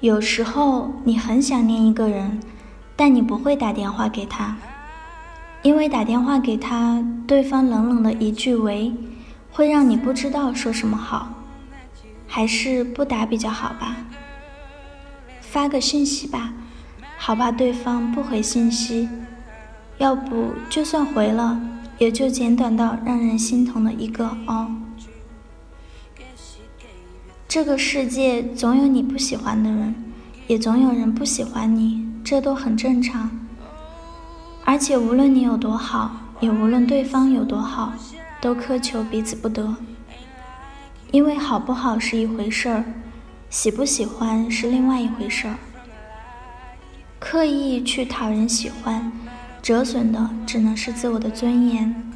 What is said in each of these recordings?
有时候你很想念一个人，但你不会打电话给他，因为打电话给他，对方冷冷的一句“喂”，会让你不知道说什么好，还是不打比较好吧？发个信息吧，好怕对方不回信息，要不就算回了，也就简短到让人心疼的一个“哦”。这个世界总有你不喜欢的人，也总有人不喜欢你，这都很正常。而且无论你有多好，也无论对方有多好，都苛求彼此不得。因为好不好是一回事儿，喜不喜欢是另外一回事儿。刻意去讨人喜欢，折损的只能是自我的尊严。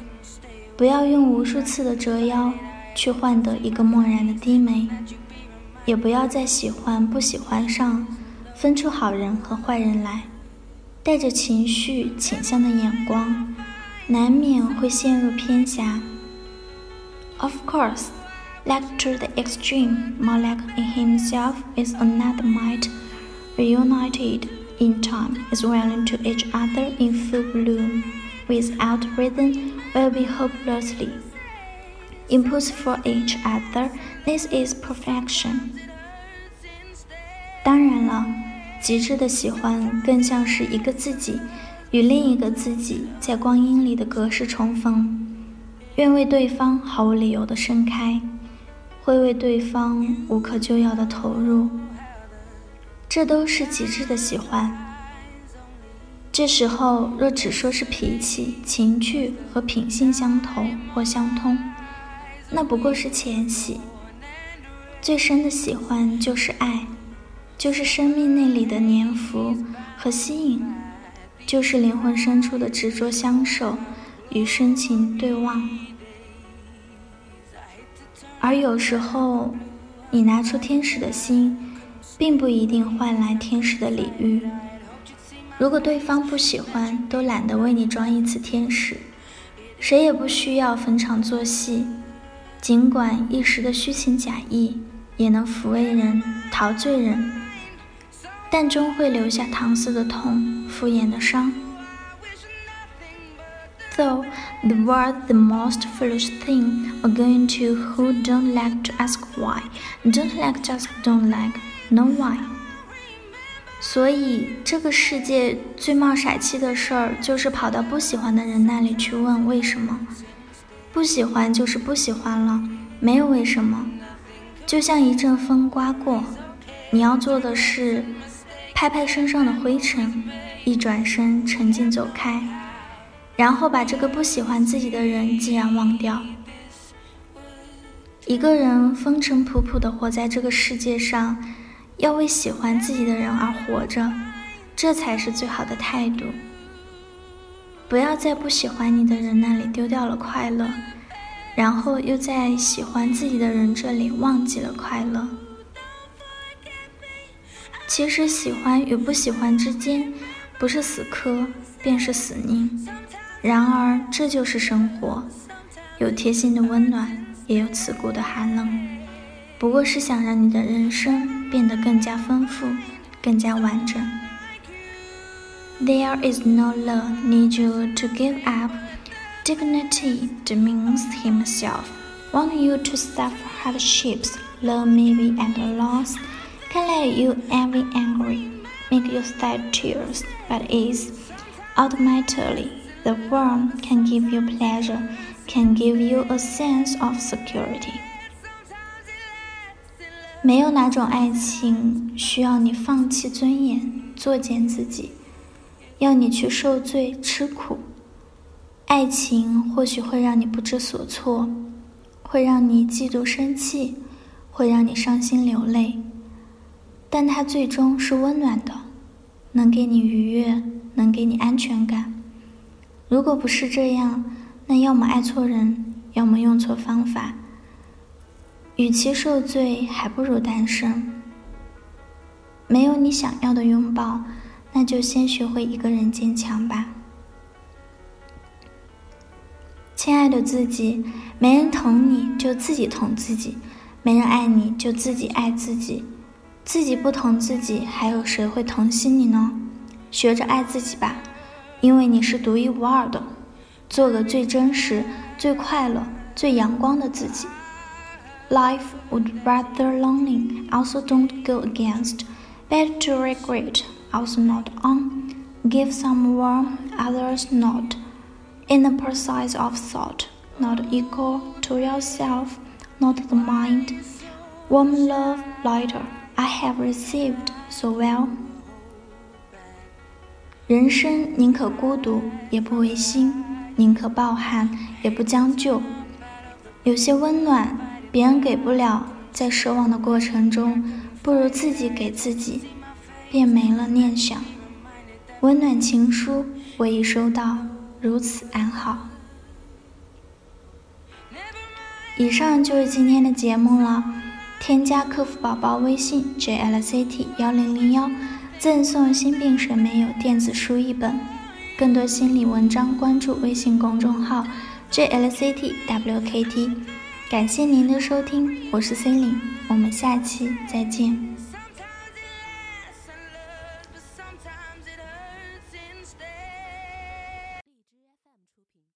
不要用无数次的折腰去换得一个漠然的低眉。也不要在喜欢不喜欢上分出好人和坏人来，带着情绪倾向的眼光，难免会陷入偏狭。Of course, like to the extreme, Malek in himself is another might, reunited in time, is willing to each other in full bloom, without reason, will be hopelessly. Impulse for each other, this is perfection. 当然了，极致的喜欢更像是一个自己与另一个自己在光阴里的隔世重逢，愿为对方毫无理由的盛开，会为对方无可救药的投入，这都是极致的喜欢。这时候若只说是脾气、情趣和品性相投或相通，那不过是浅喜。最深的喜欢就是爱，就是生命内里的粘附和吸引，就是灵魂深处的执着相守与深情对望。而有时候，你拿出天使的心，并不一定换来天使的礼遇。如果对方不喜欢，都懒得为你装一次天使，谁也不需要逢场作戏。尽管一时的虚情假意也能抚慰人、陶醉人，但终会留下搪塞的痛、敷衍的伤。Though the world the most foolish thing are going to who don't like to ask why, don't like just don't like, know why. 所以，这个世界最冒傻气的事儿，就是跑到不喜欢的人那里去问为什么。不喜欢就是不喜欢了，没有为什么。就像一阵风刮过，你要做的是拍拍身上的灰尘，一转身沉静走开，然后把这个不喜欢自己的人既然忘掉。一个人风尘仆仆的活在这个世界上，要为喜欢自己的人而活着，这才是最好的态度。不要在不喜欢你的人那里丢掉了快乐，然后又在喜欢自己的人这里忘记了快乐。其实喜欢与不喜欢之间，不是死磕便是死拧。然而这就是生活，有贴心的温暖，也有刺骨的寒冷。不过是想让你的人生变得更加丰富，更加完整。There is no love need you to give up. Dignity demeans himself. Want you to suffer hardships, love maybe at a loss. Can let you envy angry, make you shed tears, but is ultimately the one can give you pleasure, can give you a sense of security. 没有哪种爱情需要你放弃尊严，作践自己。 要你去受罪吃苦，爱情或许会让你不知所措，会让你嫉妒生气，会让你伤心流泪，但它最终是温暖的，能给你愉悦，能给你安全感。如果不是这样，那要么爱错人，要么用错方法。与其受罪，还不如单身。没有你想要的拥抱，那就先学会一个人坚强吧。亲爱的自己，没人疼你就自己疼自己，没人爱你就自己爱自己。自己不疼自己，还有谁会疼惜你呢？学着爱自己吧，因为你是独一无二的。做个最真实、最快乐、最阳光的自己。Life would rather lonely, also don't go against. Better to regret, also not on. Give some warm, others not. In the process of thought, not equal to yourself, not the mind. Warm love lighter. I have received so well。人生宁可孤独，也不违心；宁可抱憾，也不将就。有些温暖，别人给不了，在奢望的过程中，不如自己给自己， 便没了念想。温暖情书，我已收到，如此安好。以上就是今天的节目了。添加客服宝宝微信 jlct 幺零零幺，赠送心病神没有电子书一本。更多心理文章，关注微信公众号 jlct wkt。感谢您的收听，我是 C 琳，我们下期再见。